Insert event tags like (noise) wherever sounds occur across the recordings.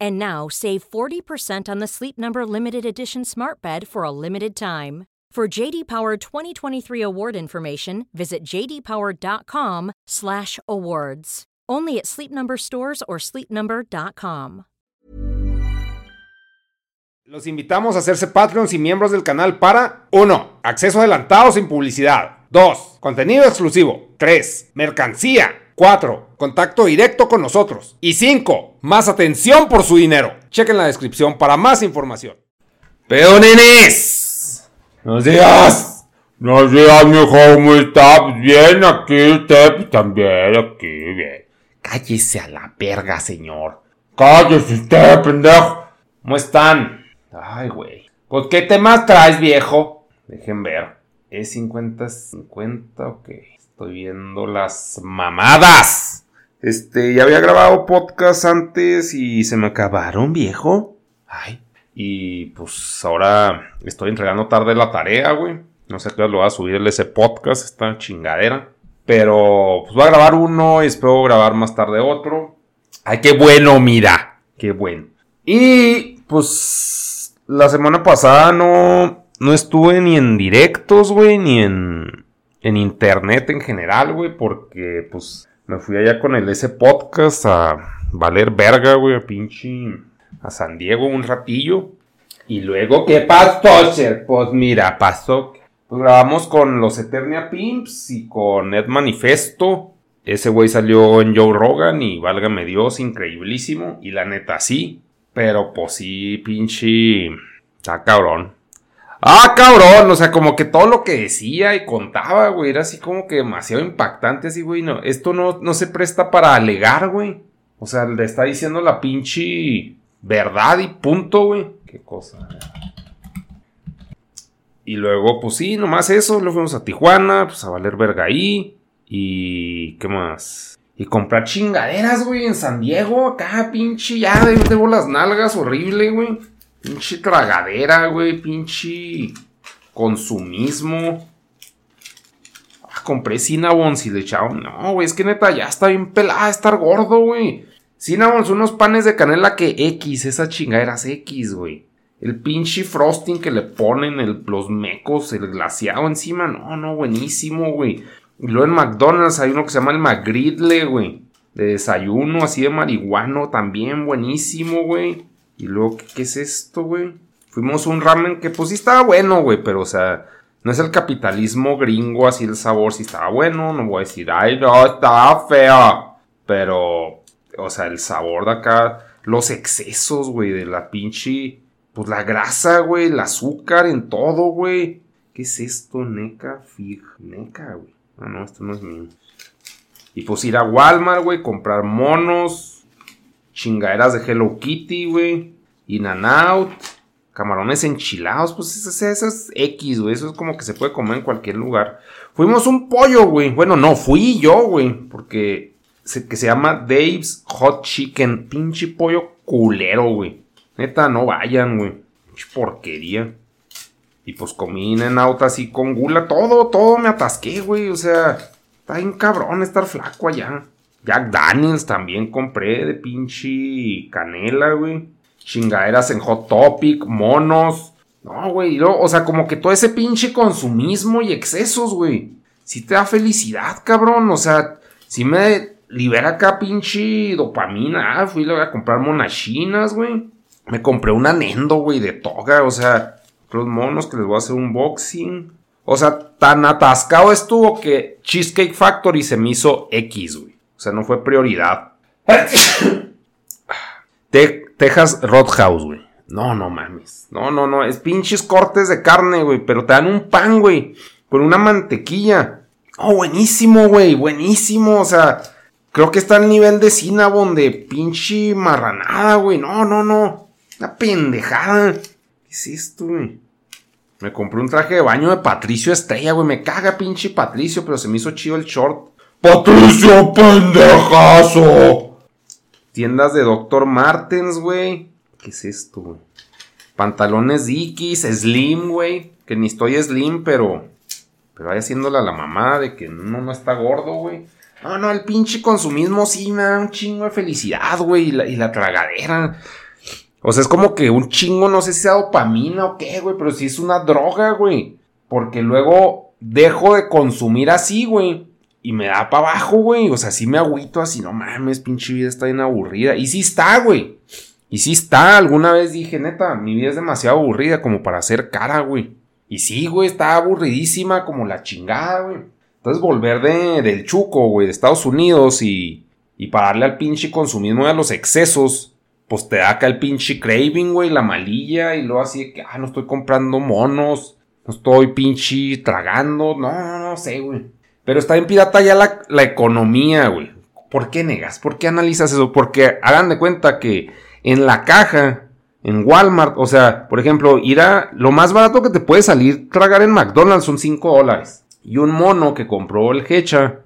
And now save 40% on the Sleep Number limited edition Smart Bed for a limited time. For JD Power 2023 award information, visit jdpower.com/awards. Only at Sleep Number stores or sleepnumber.com. Los invitamos a hacerse Patreons y miembros del canal para 1. Acceso adelantado sin publicidad. 2. Contenido exclusivo. 3. Mercancía. 4. Contacto directo con nosotros. Y 5. Más atención por su dinero. Chequen la descripción para más información. ¡Pero nenes! ¡Buenos días! Buenos días, mijo, ¿cómo está? Pues Bien, aquí usted, pues también, aquí, bien. Cállese a la verga, señor. Cállese usted, pendejo. ¿Cómo están? Ay, güey. Pues, ¿qué temas traes, viejo? Dejen ver. ¿Es 50-50 o qué? Estoy viendo las mamadas. Este, ya había grabado podcast antes y se me acabaron, viejo. Ay. Y pues ahora estoy entregando tarde la tarea, güey. No sé qué lo va a subirle ese podcast, esta chingadera. Pero pues voy a grabar uno y espero grabar más tarde otro. Ay, qué bueno, mira. Qué bueno. Y pues la semana pasada no, no estuve ni en directos, güey, ni en, en internet en general, güey, porque pues me fui allá con el ese podcast a valer verga, güey, a pinche a San Diego un ratillo. Y luego, ¿qué pasó, Sher? Pues mira, pasó. Pues grabamos con los Eternia Pimps y con Ed Manifesto. Ese güey salió en Joe Rogan y válgame Dios, increíblísimo. Y la neta, sí. Pero pues sí, pinche. Está cabrón. Ah, cabrón. O sea, como que todo lo que decía y contaba, güey, era así como que demasiado impactante. Así, güey, no. Esto no, no se presta para alegar, güey. O sea, le está diciendo la pinche verdad y punto, güey. Qué cosa. Y luego, pues sí, nomás eso. Luego fuimos a Tijuana, pues a valer verga ahí. Y. ¿Qué más? Y comprar chingaderas, güey, en San Diego. Acá, pinche, ya de- debo las nalgas, horrible, güey. Pinche tragadera, güey. Pinche consumismo. Ah, compré Cinnabons y le echaron. No, güey, es que neta, ya está bien pelada, estar gordo, güey. Cinnabons, unos panes de canela que X, esas chingaderas X, güey. El pinche frosting que le ponen, los mecos, el glaseado encima. No, no, buenísimo, güey. Y luego en McDonald's hay uno que se llama el McGriddle, güey. De desayuno, así de marihuano, también buenísimo, güey. Y luego, ¿qué, es esto, güey? Fuimos a un ramen que pues sí estaba bueno, güey, pero o sea, no es el capitalismo gringo, así el sabor sí estaba bueno, no voy a decir, ay, no, estaba feo. Pero, o sea, el sabor de acá, los excesos, güey, de la pinche, pues la grasa, güey, el azúcar en todo, güey. ¿Qué es esto? Neca, fig, neca, güey. Ah, no, esto no es mío. Y pues ir a Walmart, güey, comprar monos, chingaderas de Hello Kitty, güey, In and Out, camarones enchilados, pues eso, eso- es X, güey, eso es como que se puede comer en cualquier lugar. Fuimos un pollo, güey, bueno, no, fui yo, güey, porque se, que se llama Dave's Hot Chicken, pinche pollo culero, güey. Neta, no vayan, güey. Pinche porquería. Y pues comí en auto así con gula, todo, todo me atasqué, güey. O sea, está bien cabrón estar flaco allá. Jack Daniels también compré de pinche canela, güey. Chingaderas en Hot Topic, monos. No, güey. O sea, como que todo ese pinche consumismo y excesos, güey. Sí te da felicidad, cabrón. O sea, sí me libera acá pinche dopamina. Ah, fui a comprar monachinas, güey. Me compré una Nendo, güey, de toga. O sea, los monos que les voy a hacer un boxing. O sea, tan atascado estuvo que Cheesecake Factory se me hizo X, güey. O sea, no fue prioridad. (coughs) Texas Roadhouse, güey. No, no mames. No, no, no. Es pinches cortes de carne, güey. Pero te dan un pan, güey. Con una mantequilla. Oh, buenísimo, güey. Buenísimo. O sea, creo que está al nivel de Cinnabon de pinche marranada, güey. No, no, no. Una pendejada. ¿Qué es esto, güey? Me compré un traje de baño de Patricio Estrella, güey. Me caga pinche Patricio, pero se me hizo chido el short. ¡Patricio, pendejazo! Tiendas de Dr. Martens, güey. ¿Qué es esto, güey? Pantalones Dickies, Slim, güey. Que ni estoy Slim, pero. Pero vaya haciéndola la mamá de que no, no está gordo, güey. No, no, el pinche consumismo sí me da un chingo de felicidad, güey. Y la, y la tragadera. O sea, es como que un chingo, no sé si sea dopamina o qué, güey. Pero sí es una droga, güey. Porque luego dejo de consumir así, güey. Y me da para abajo, güey. O sea, sí me agüito así, no mames, pinche vida está bien aburrida. Y sí está, güey. Y sí está. Alguna vez dije, neta, mi vida es demasiado aburrida como para hacer cara, güey. Y sí, güey, está aburridísima como la chingada, güey. Entonces volver de, del chuco, güey, de Estados Unidos y, y pararle al pinche consumismo y a los excesos, pues te da acá el pinche craving, güey, la malilla y luego así de que, ah, no estoy comprando monos, no estoy pinche tragando, no, no, no sé, güey. Pero está en pirata ya la, economía, güey. ¿Por qué negas? ¿Por qué analizas eso? Porque hagan de cuenta que en la caja, en Walmart, o sea, por ejemplo, ir a lo más barato que te puede salir tragar en McDonald's son 5 dólares. Y un mono que compró el Hecha,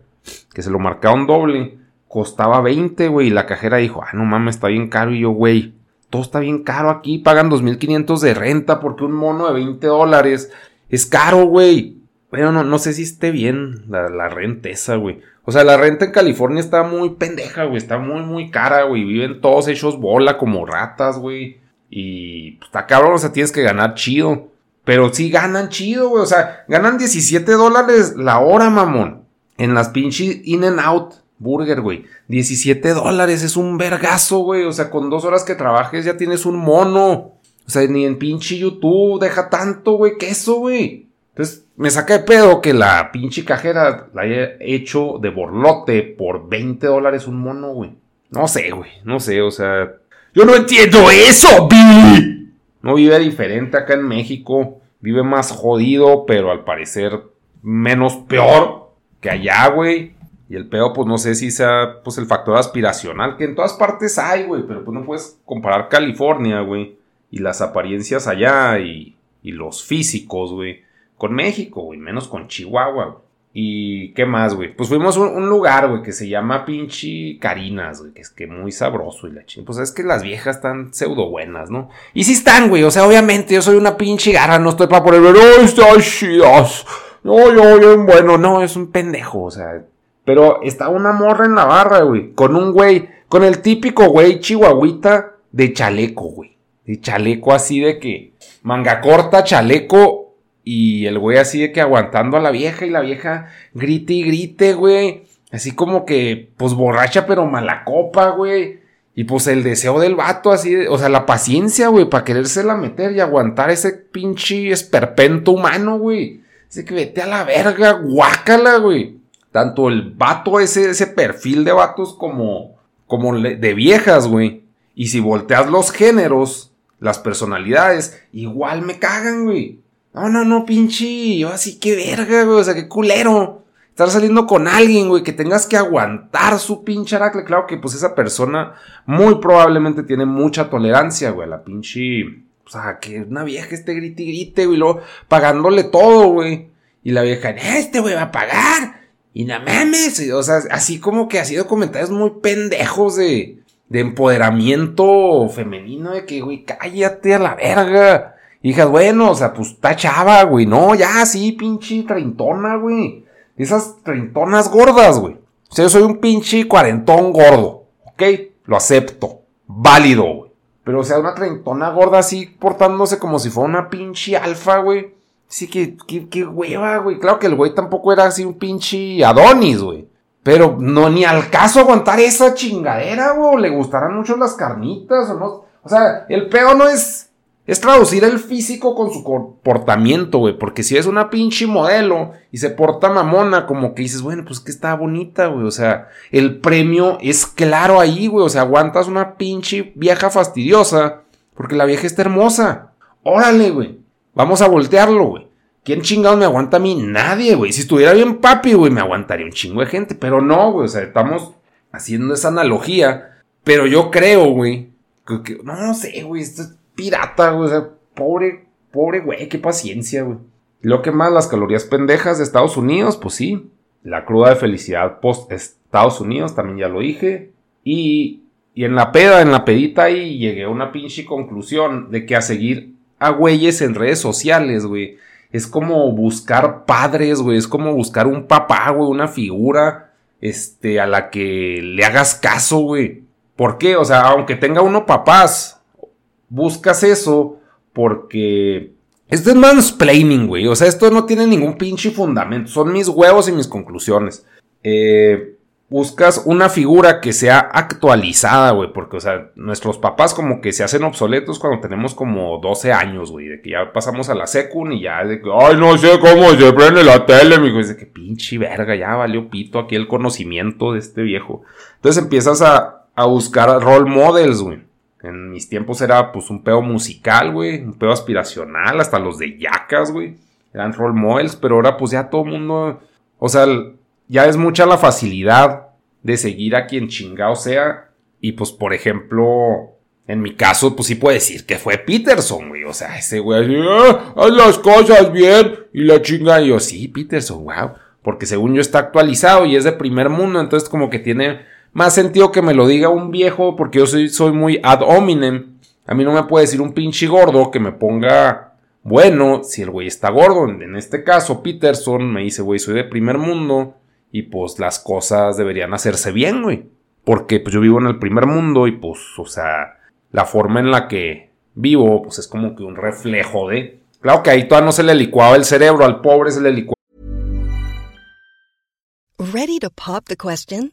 que se lo marcaron doble, costaba 20, güey. Y la cajera dijo, ah, no mames, está bien caro. Y yo, güey, todo está bien caro aquí. Pagan 2.500 de renta porque un mono de 20 dólares es caro, güey. Bueno, no, no sé si esté bien la, la renta esa, güey. O sea, la renta en California está muy pendeja, güey. Está muy, muy cara, güey. Viven todos hechos bola como ratas, güey. Y pues, está cabrón, o sea, tienes que ganar chido. Pero sí ganan chido, güey. O sea, ganan 17 dólares la hora, mamón. En las pinches In and Out Burger, güey. 17 dólares es un vergazo, güey. O sea, con dos horas que trabajes ya tienes un mono. O sea, ni en pinche YouTube deja tanto, güey. Queso, güey. Entonces, me saca de pedo que la pinche cajera la haya hecho de borlote por 20 dólares un mono, güey. No sé, güey. No sé, o sea. Yo no entiendo eso, Billy. No vive diferente acá en México. Vive más jodido, pero al parecer menos peor que allá, güey. Y el peor, pues no sé si sea pues el factor aspiracional, que en todas partes hay, güey. Pero pues no puedes comparar California, güey. Y las apariencias allá y, y los físicos, güey con México, güey, menos con Chihuahua, güey. ¿Y qué más, güey? Pues fuimos a un, lugar, güey, que se llama pinche Carinas, güey, que es que muy sabroso y la chingada. Pues es que las viejas están pseudo buenas, ¿no? Y sí están, güey, o sea, obviamente yo soy una pinche garra, no estoy para poner, ¡oh, está chidas! No, yo, bien bueno, no, es un pendejo, o sea. Pero está una morra en la barra, güey, con un güey, con el típico güey chihuahuita de chaleco, güey. De chaleco así de que manga corta, chaleco y el güey así de que aguantando a la vieja y la vieja grite y grite, güey. Así como que, pues borracha pero mala copa, güey. Y pues el deseo del vato así, o sea, la paciencia, güey, para querérsela meter y aguantar ese pinche esperpento humano, güey. Así que vete a la verga, guácala, güey. Tanto el vato, ese, ese perfil de vatos como, como de viejas, güey. Y si volteas los géneros, las personalidades, igual me cagan, güey. No, no, no, pinche. Yo así, qué verga, güey. O sea, qué culero. Estar saliendo con alguien, güey, que tengas que aguantar su pinche aracle. Claro que, pues, esa persona muy probablemente tiene mucha tolerancia, güey, la pinche. O sea, que una vieja esté grite y grite, güey, y luego pagándole todo, güey. Y la vieja, este, güey, va a pagar. Y no mames. O sea, así como que ha sido comentarios muy pendejos de, de empoderamiento femenino, de que, güey, cállate a la verga. Dije, bueno, o sea, pues está chava, güey. No, ya, sí, pinche treintona, güey. Esas treintonas gordas, güey. O sea, yo soy un pinche cuarentón gordo. ¿Ok? Lo acepto. Válido, güey. Pero, o sea, una treintona gorda así portándose como si fuera una pinche alfa, güey. Sí, que, que, que hueva, güey. Claro que el güey tampoco era así un pinche Adonis, güey. Pero no, ni al caso aguantar esa chingadera, güey. Le gustarán mucho las carnitas o no. O sea, el peor no es es traducir el físico con su comportamiento, güey. Porque si es una pinche modelo y se porta mamona, como que dices, bueno, pues que está bonita, güey. O sea, el premio es claro ahí, güey. O sea, aguantas una pinche vieja fastidiosa porque la vieja está hermosa. Órale, güey. Vamos a voltearlo, güey. ¿Quién chingados me aguanta a mí? Nadie, güey. Si estuviera bien papi, güey, me aguantaría un chingo de gente. Pero no, güey. O sea, estamos haciendo esa analogía. Pero yo creo, güey. Que, no, sé, güey. Esto es pirata, güey. O sea, pobre, pobre güey, qué paciencia, güey. Lo que más, las calorías pendejas de Estados Unidos, pues sí. La cruda de felicidad post Estados Unidos, también ya lo dije. Y, y en la peda, en la pedita ahí, llegué a una pinche conclusión de que a seguir a güeyes en redes sociales, güey. Es como buscar padres, güey. Es como buscar un papá, güey. Una figura, este, a la que le hagas caso, güey. ¿Por qué? O sea, aunque tenga uno papás, buscas eso porque esto es mansplaining, güey. O sea, esto no tiene ningún pinche fundamento. Son mis huevos y mis conclusiones. Eh, buscas una figura que sea actualizada, güey. Porque, o sea, nuestros papás como que se hacen obsoletos cuando tenemos como 12 años, güey. De que ya pasamos a la secund y ya de que, ay, no sé cómo se prende la tele, mijo. Dice que pinche verga, ya valió pito aquí el conocimiento de este viejo. Entonces empiezas a, a buscar role models, güey. En mis tiempos era pues un pedo musical, güey, un pedo aspiracional, hasta los de yacas, güey. Eran role models, pero ahora pues ya todo el mundo, o sea, ya es mucha la facilidad de seguir a quien chingado sea. Y pues, por ejemplo, en mi caso, pues sí puedo decir que fue Peterson, güey. O sea, ese güey ah, haz las cosas bien. Y la chinga, y yo, sí, Peterson, wow. Porque según yo está actualizado y es de primer mundo, entonces como que tiene más sentido que me lo diga un viejo, porque yo soy, soy muy ad hominem. A mí no me puede decir un pinche gordo que me ponga bueno si el güey está gordo. En este caso, Peterson me dice, güey, soy de primer mundo y pues las cosas deberían hacerse bien, güey. Porque pues yo vivo en el primer mundo y pues, o sea, la forma en la que vivo, pues es como que un reflejo de... Claro que ahí todavía no se le licuaba el cerebro, al pobre se le licuaba. Ready to pop the question?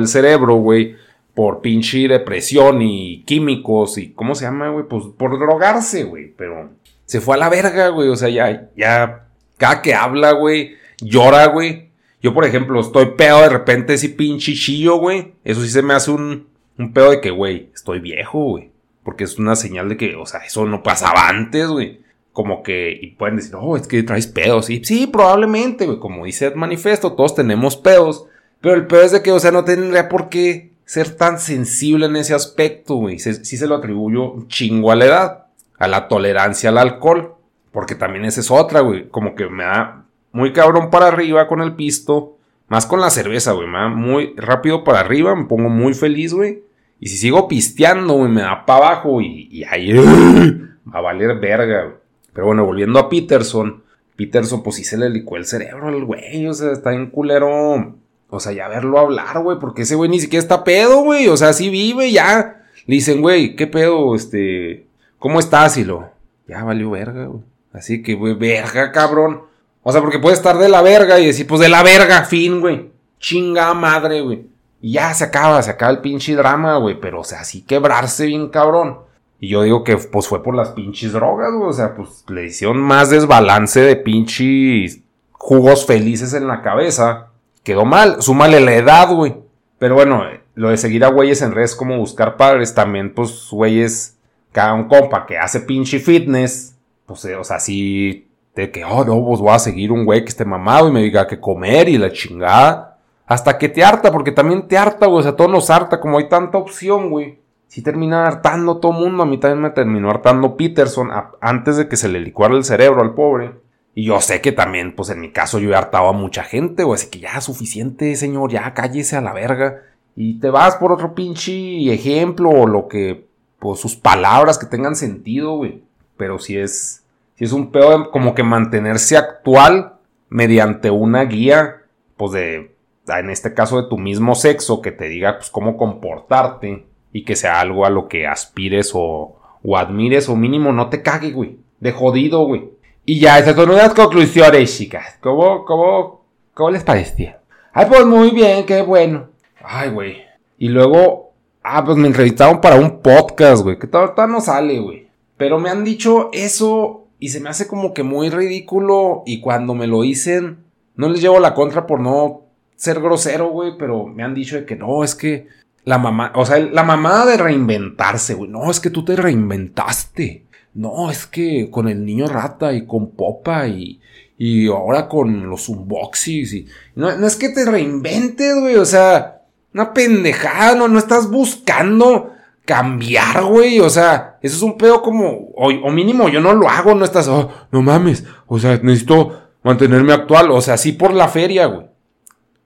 El cerebro, güey, por pinche depresión y químicos y ¿cómo se llama, güey? Pues por drogarse, güey, pero se fue a la verga, güey, o sea, ya, ya, cada que habla, güey, llora, güey. Yo, por ejemplo, estoy pedo de repente ese pinche chillo, güey. Eso sí se me hace un, un pedo de que, güey, estoy viejo, güey. Porque es una señal de que, o sea, eso no pasaba antes, güey. Como que, y pueden decir, oh, es que traes pedos. Y sí, probablemente, güey. Como dice el manifiesto, todos tenemos pedos. Pero el peor es de que, o sea, no tendría por qué ser tan sensible en ese aspecto, güey. Sí, se lo atribuyo chingo a la edad, a la tolerancia al alcohol. Porque también esa es otra, güey. Como que me da muy cabrón para arriba con el pisto. Más con la cerveza, güey. Me da muy rápido para arriba. Me pongo muy feliz, güey. Y si sigo pisteando, güey, me da para abajo. Y, y ahí va a valer verga, güey. Pero bueno, volviendo a Peterson. Peterson, pues sí se le licó el cerebro al güey. O sea, está en culero o sea, ya verlo hablar, güey, porque ese güey ni siquiera está pedo, güey. O sea, sí vive, ya. Le dicen, güey, ¿qué pedo? Este, ¿cómo estás? Y lo, ya valió verga, güey. Así que, güey, verga, cabrón. O sea, porque puede estar de la verga y decir, pues de la verga, fin, güey. Chinga madre, güey. Y ya se acaba, se acaba el pinche drama, güey. Pero, o sea, así quebrarse bien, cabrón. Y yo digo que, pues fue por las pinches drogas, güey. O sea, pues le hicieron más desbalance de pinches jugos felices en la cabeza. Quedó mal. Súmale la edad, güey. Pero bueno, lo de seguir a güeyes en redes como buscar padres, también, pues, güeyes, cada un compa que hace pinche fitness, pues, eh, o sea, sí, de que, oh, no, pues voy a seguir un güey que esté mamado y me diga que comer y la chingada. Hasta que te harta, porque también te harta, güey, o sea, todo nos harta, como hay tanta opción, güey. Si termina hartando todo mundo, a mí también me terminó hartando Peterson antes de que se le licuara el cerebro al pobre. Y yo sé que también, pues en mi caso yo he hartado a mucha gente, güey, así que ya suficiente, señor, ya cállese a la verga. Y te vas por otro pinche ejemplo o lo que, pues sus palabras que tengan sentido, güey. Pero si es, si es un peor como que mantenerse actual mediante una guía, pues de, en este caso de tu mismo sexo, que te diga, pues cómo comportarte y que sea algo a lo que aspires o, o admires o mínimo no te cague, güey. De jodido, güey. Y ya, esas son unas conclusiones, chicas. ¿Cómo, cómo, cómo les parecía? Ay, pues muy bien, qué bueno. Ay, güey. Y luego, ah, pues me entrevistaron para un podcast, güey, que todavía no sale, güey. Pero me han dicho eso y se me hace como que muy ridículo y cuando me lo dicen, no les llevo la contra por no ser grosero, güey, pero me han dicho de que no, es que la mamá, o sea, la mamá de reinventarse, güey, no, es que tú te reinventaste. No, es que con el niño rata y con Popa y, y ahora con los unboxings y... No, no es que te reinventes, güey, o sea, una pendejada, no, no estás buscando cambiar, güey. O sea, eso es un pedo como, o, mínimo yo no lo hago, no estás, oh, no mames. O sea, necesito mantenerme actual. O sea, sí por la feria, güey.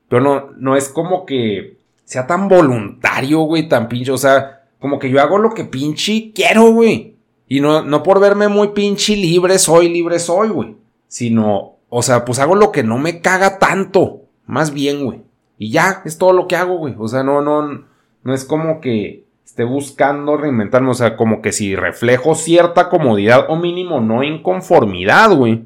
Pero no, no es como que sea tan voluntario, güey, tan pinche. O sea, como que yo hago lo que pinche quiero, güey. Y no, no por verme muy pinche libre soy, libre soy, güey. Sino, o sea, pues hago lo que no me caga tanto. Más bien, güey. Y ya, es todo lo que hago, güey. O sea, no, no, no es como que esté buscando reinventarme. O sea, como que si reflejo cierta comodidad o mínimo no inconformidad, güey.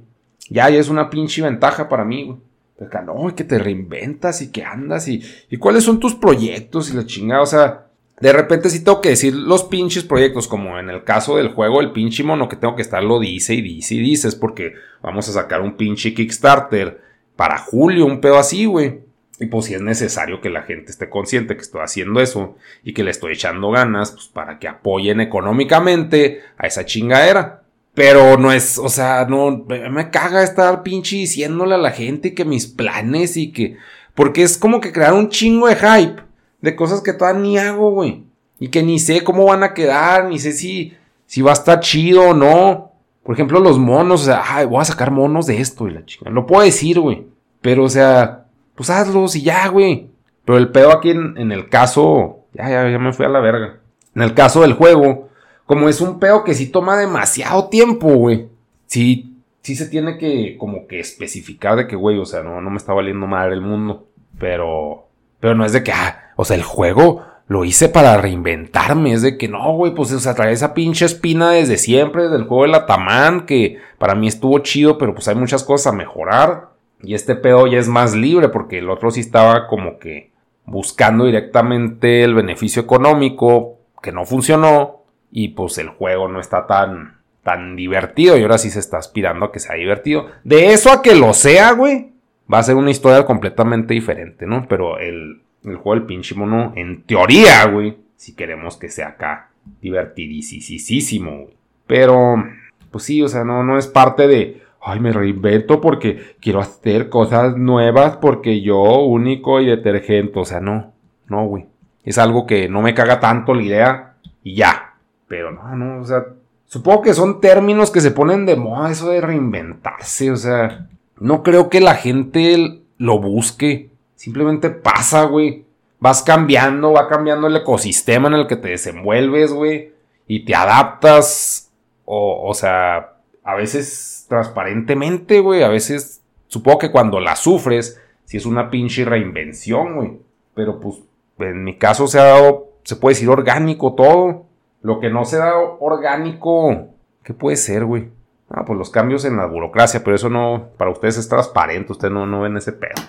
Ya, ya es una pinche ventaja para mí, güey. Pero no, que te reinventas y que andas y, y cuáles son tus proyectos y la chingada. O sea, de repente sí tengo que decir los pinches proyectos, como en el caso del juego, el pinche mono que tengo que estar lo dice y dice y dices, porque vamos a sacar un pinche Kickstarter para julio, un pedo así, güey. Y pues si es necesario que la gente esté consciente que estoy haciendo eso y que le estoy echando ganas, pues para que apoyen económicamente a esa chingadera. Pero no es, o sea, no, me caga estar pinche diciéndole a la gente que mis planes y que, porque es como que crear un chingo de hype de cosas que todavía ni hago, güey. Y que ni sé cómo van a quedar, ni sé si, si va a estar chido o no. Por ejemplo, los monos, o sea, voy a sacar monos de esto y la chingada. Lo puedo decir, güey. Pero, o sea, pues hazlos y ya, güey. Pero el pedo aquí en, el caso, ya, ya, ya me fui a la verga. En el caso del juego, como es un pedo que sí toma demasiado tiempo, güey. Sí, sí se tiene que como que especificar de que, güey, o sea, no, no me está valiendo madre el mundo. Pero, pero no es de que, ah, o sea, el juego lo hice para reinventarme. Es de que no, güey, pues, o sea, trae esa pinche espina desde siempre, del juego de la Tamán, que para mí estuvo chido, pero pues hay muchas cosas a mejorar. Y este pedo ya es más libre porque el otro sí estaba como que buscando directamente el beneficio económico que no funcionó y pues el juego no está tan tan divertido y ahora sí se está aspirando a que sea divertido. De eso a que lo sea, güey, va a ser una historia completamente diferente, ¿no? Pero el, el juego del pinche mono, en teoría, güey, si queremos que sea acá divertidísimo. Pero, pues sí, o sea, no, no es parte de, ay, me reinvento porque quiero hacer cosas nuevas porque yo único y detergente. O sea, no, no, güey. Es algo que no me caga tanto la idea y ya. Pero no, no, o sea, supongo que son términos que se ponen de moda eso de reinventarse. O sea, no creo que la gente lo busque. Simplemente pasa, güey. Vas cambiando, va cambiando el ecosistema en el que te desenvuelves, güey. Y te adaptas. O, sea, a veces transparentemente, güey. A veces, supongo que cuando la sufres, si es una pinche reinvención, güey. Pero pues, en mi caso se ha dado, se puede decir orgánico todo. Lo que no se ha dado orgánico ¿Qué puede ser, güey? Ah, pues los cambios en la burocracia, pero eso no, para ustedes es transparente, ustedes no, no ven ese pedo.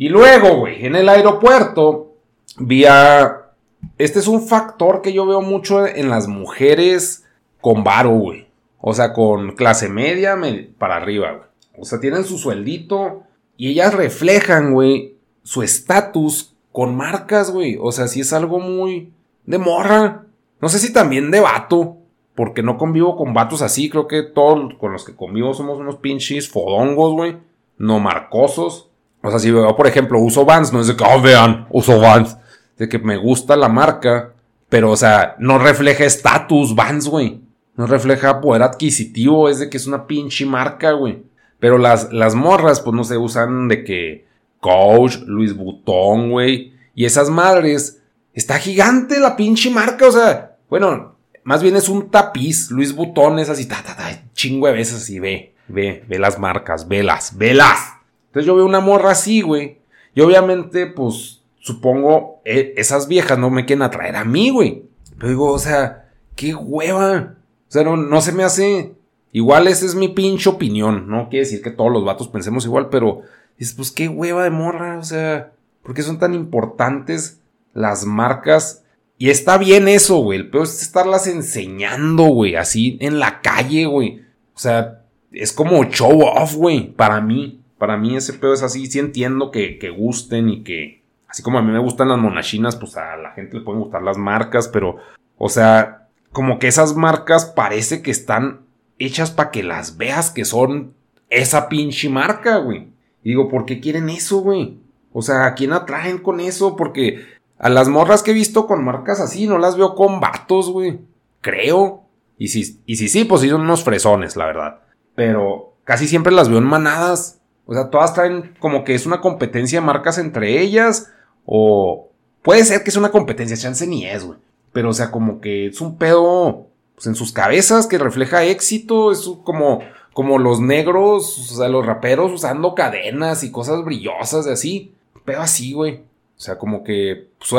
Y luego, güey, en el aeropuerto, vía... Este es un factor que yo veo mucho en las mujeres con varo, güey. O sea, con clase media para arriba, güey. O sea, tienen su sueldito y ellas reflejan, güey, su estatus con marcas, güey. O sea, si es algo muy de morra. No sé si también de vato porque no convivo con vatos así. Creo que todos con los que convivo somos unos pinches fodongos, güey. No marcosos. O sea, si yo, por ejemplo, uso Vans, no es de que, oh, vean, uso Vans. De que me gusta la marca. Pero, o sea, no refleja estatus Vans, güey. No refleja poder adquisitivo. Es de que es una pinche marca, güey. Pero las, las morras, pues no se usan de que Coach, Luis Butón, güey. Y esas madres. Está gigante la pinche marca. O sea, bueno, más bien es un tapiz. Luis Butón es así, ta, ta, ta, chingo de veces así, ve, ve, ve las marcas, velas, velas. Entonces yo veo una morra así, güey. Y obviamente, pues, supongo, e, esas viejas no me quieren atraer a mí, güey. Pero digo, o sea, qué hueva. O sea, no, no se me hace. Igual esa es mi pinche opinión. No quiere decir que todos los vatos pensemos igual, pero dices, pues qué hueva de morra. O sea, ¿por qué son tan importantes las marcas y está bien eso, güey. El peor es estarlas enseñando, güey. Así en la calle, güey. O sea, es como show off, güey. Para mí. Para mí ese pedo es así. Sí entiendo que, que gusten y que... Así como a mí me gustan las monachinas, pues a la gente le pueden gustar las marcas, pero... O sea, como que esas marcas parece que están hechas para que las veas que son esa pinche marca, güey. Y digo, ¿por qué quieren eso, güey? O sea, ¿a quién atraen con eso? Porque a las morras que he visto con marcas así, no las veo con vatos, güey. Creo. Y y si sí, pues sí son unos fresones, la verdad. Pero casi siempre las veo en manadas. O sea, todas traen como que es una competencia de marcas entre ellas. O puede ser que es una competencia, chance ni es, güey. Pero o sea, como que es un pedo pues, en sus cabezas que refleja éxito. Es como, como los negros, o sea, los raperos usando cadenas y cosas brillosas de así. Pedo así, güey. O sea, como que pues,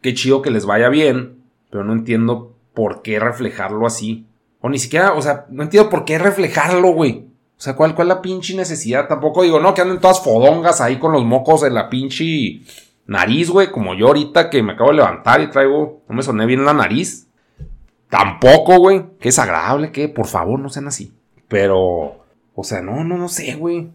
qué chido que les vaya bien, pero no entiendo por qué reflejarlo así. O ni siquiera, o sea, no entiendo por qué reflejarlo, güey. O sea, ¿cuál, ¿cuál es la pinche necesidad? Tampoco digo, no, que anden todas fodongas ahí con los mocos en la pinche nariz, güey. Como yo ahorita que me acabo de levantar y traigo, no me soné bien la nariz. Tampoco, güey. Qué desagradable, que por favor no sean así. Pero, o sea, no, no, no sé, güey.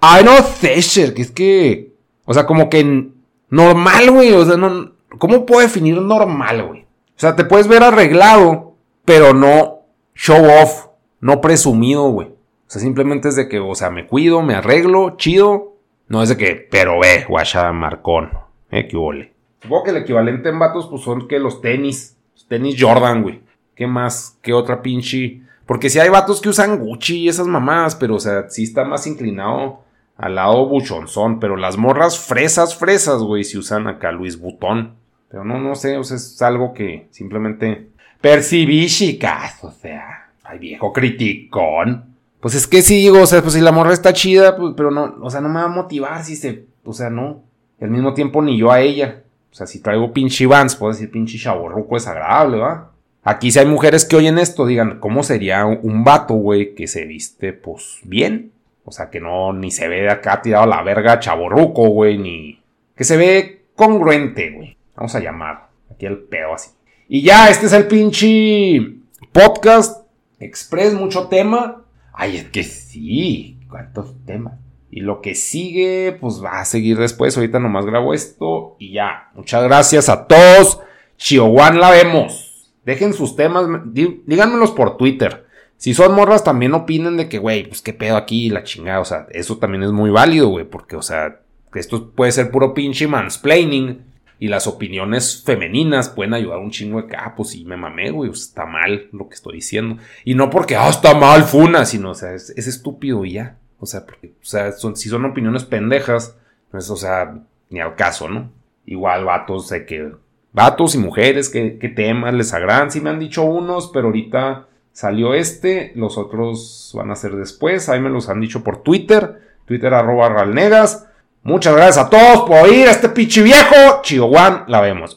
Ay, no sé, que es que, o sea, como que normal, güey. O sea, no, ¿cómo puedo definir normal, güey? O sea, te puedes ver arreglado, pero no show off, no presumido, güey. Sea, simplemente es de que, o sea, me cuido, me arreglo, chido. No es de que, pero ve, guacha marcón. Eh, qué huele. Supongo que el equivalente en vatos, pues son que los tenis. Los tenis Jordan, güey. ¿Qué más? ¿Qué otra pinche? Porque si hay vatos que usan Gucci y esas mamadas, pero, o sea, sí está más inclinado al lado buchonzón, pero las morras fresas, fresas, güey, si usan acá Luis Butón. Pero no, no sé, o sea, es algo que simplemente percibí, chicas, o sea, ay viejo criticón. Pues es que sí, digo, o sea, pues si la morra está chida, pues, pero no, o sea, no me va a motivar si se, o sea, no. al mismo tiempo ni yo a ella. O sea, si traigo pinche Vans, puedo decir pinche chaborruco es agradable, ¿va? Aquí si hay mujeres que oyen esto, digan, ¿cómo sería un vato, güey, que se viste, pues, bien? O sea, que no, ni se ve acá tirado a la verga chaborruco, güey, ni... Que se ve congruente, güey. Vamos a llamar. Aquí el pedo así. Y ya, este es el pinche podcast. Express, mucho tema. Ay, es que sí. ¿Cuántos temas? Y lo que sigue, pues va a seguir después. Ahorita nomás grabo esto y ya. Muchas gracias a todos. Chihuahua la vemos. Dejen sus temas. Díganmelos por Twitter. Si son morras, también opinen de que, güey, pues qué pedo aquí, la chingada. O sea, eso también es muy válido, güey, porque, o sea, esto puede ser puro pinche mansplaining. Y las opiniones femeninas pueden ayudar un chingo de que, ah, pues sí, me mamé, güey, está mal lo que estoy diciendo. Y no porque, ah, está mal, funa, sino, o sea, es, estúpido y ya. O sea, porque, o sea, si son opiniones pendejas, pues, o sea, ni al caso, ¿no? Igual vatos, sé que, vatos y mujeres, ¿qué, qué temas les agradan? Sí me han dicho unos, pero ahorita Salió este, los otros van a ser después. Ahí me los han dicho por Twitter. Twitter arroba ralnegas. Muchas gracias a todos por oír a este pinche viejo. Chihuahua, la vemos.